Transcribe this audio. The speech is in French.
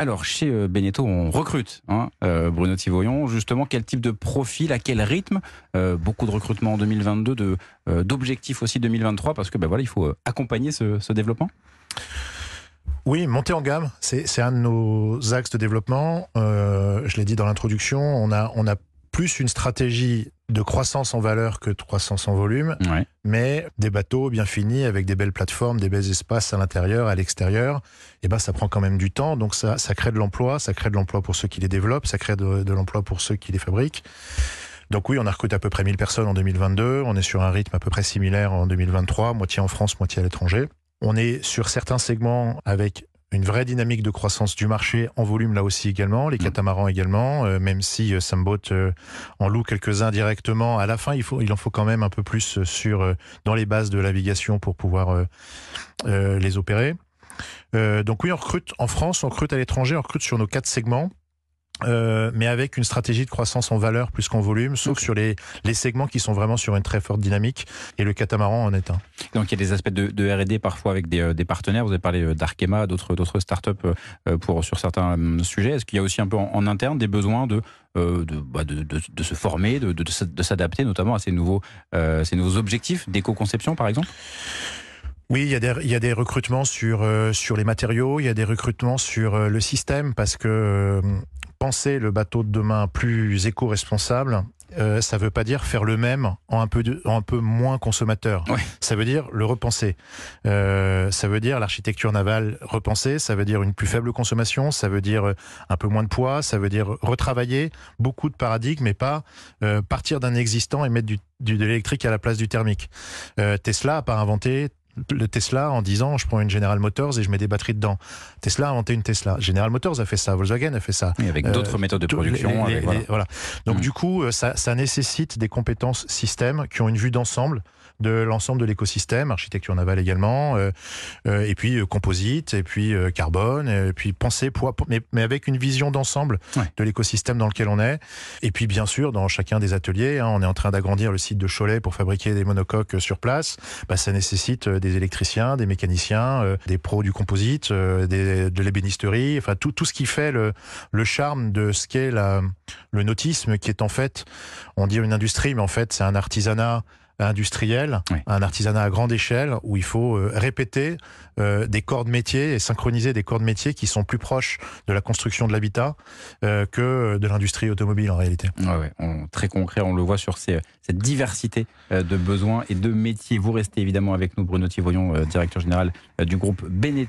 Alors, chez euh, Beneteau, on recrute, hein, euh, Bruno Thivoyon. Justement, quel type de profil, à quel rythme euh, Beaucoup de recrutement en 2022, de, d'objectifs aussi 2023, parce que ben il faut accompagner ce, développement? Oui, monter en gamme, c'est, un de nos axes de développement. je l'ai dit dans l'introduction, on a, on a plus une stratégie de croissance en valeur que de croissance en volume, mais des bateaux bien finis avec des belles plateformes, des belles espaces à l'intérieur, à l'extérieur, et eh ben ça prend quand même du temps, donc ça, ça crée de l'emploi, ça crée de l'emploi pour ceux qui les développent, ça crée de, l'emploi pour ceux qui les fabriquent. Donc oui, on a recruté à peu près 1000 personnes en 2022, on est sur un rythme à peu près similaire en 2023, moitié en France, moitié à l'étranger. On est sur certains segments avec une vraie dynamique de croissance du marché en volume là aussi également, les mm. catamarans également, euh, même si euh, Samboat euh, en loue quelques-uns directement. À la fin, il faut, il en faut quand même un peu plus sur dans les bases de navigation pour pouvoir les opérer. donc oui, on recrute en France, on recrute à l'étranger, on recrute sur nos quatre segments. Euh, mais avec une stratégie de croissance en valeur plus qu'en volume, sauf sur les, les segments qui sont vraiment sur une très forte dynamique, et le catamaran en est un. Donc il y a des aspects de, de R&D parfois avec des, euh, des, partenaires, vous avez parlé euh, d'Arkema, d'autres, startups pour, sur certains sujets. Est-ce qu'il y a aussi un peu en, interne des besoins de, bah, de, de, de, se former, de, de, s'adapter notamment à ces nouveaux, ces nouveaux objectifs d'éco-conception par exemple? Oui, il y a des, il y a des recrutements sur, sur les matériaux, il y a des recrutements sur le système parce que penser le bateau de demain plus éco-responsable, euh, ça veut pas dire faire le même en un peu, de, en un peu moins consommateur. Ça veut dire le repenser. Euh, ça veut dire l'architecture navale repensée. Ça veut dire une plus faible consommation. Ça veut dire euh, un peu moins de poids. Ça veut dire retravailler beaucoup de paradigmes, mais pas euh, partir d'un existant et mettre du, du de l'électrique à la place du thermique. Tesla a pas inventé le Tesla en disant je prends une General Motors et je mets des batteries dedans. Tesla a inventé une Tesla. General Motors a fait ça. Volkswagen a fait ça. avec d'autres euh, méthodes de production. voilà. Donc mm. du coup, euh, ça, ça nécessite des compétences système qui ont une vue d'ensemble de l'ensemble de l'écosystème, architecture navale également, euh, euh, et puis euh, composite, et puis carbone, et puis penser poids, mais, mais avec une vision d'ensemble de l'écosystème dans lequel on est. Et puis bien sûr, dans chacun des ateliers, hein, on est en train d'agrandir le site de Cholet pour fabriquer des monocoques sur place. Bah, ça nécessite des électriciens, des mécaniciens, des pros du composite, des, de l'ébénisterie, enfin tout, ce qui fait le, le charme de ce qu'est le nautisme, qui est en fait, on dit une industrie, mais en fait c'est un artisanat industriel, un artisanat à grande échelle où il faut euh, répéter euh, des corps de métier et synchroniser des corps de métier qui sont plus proches de la construction de l'habitat euh, que de l'industrie automobile en réalité. Ouais, très concret, on le voit sur ces, cette diversité de besoins et de métiers. Vous restez évidemment avec nous, Bruno Thivoyon, directeur général du groupe Beneteau.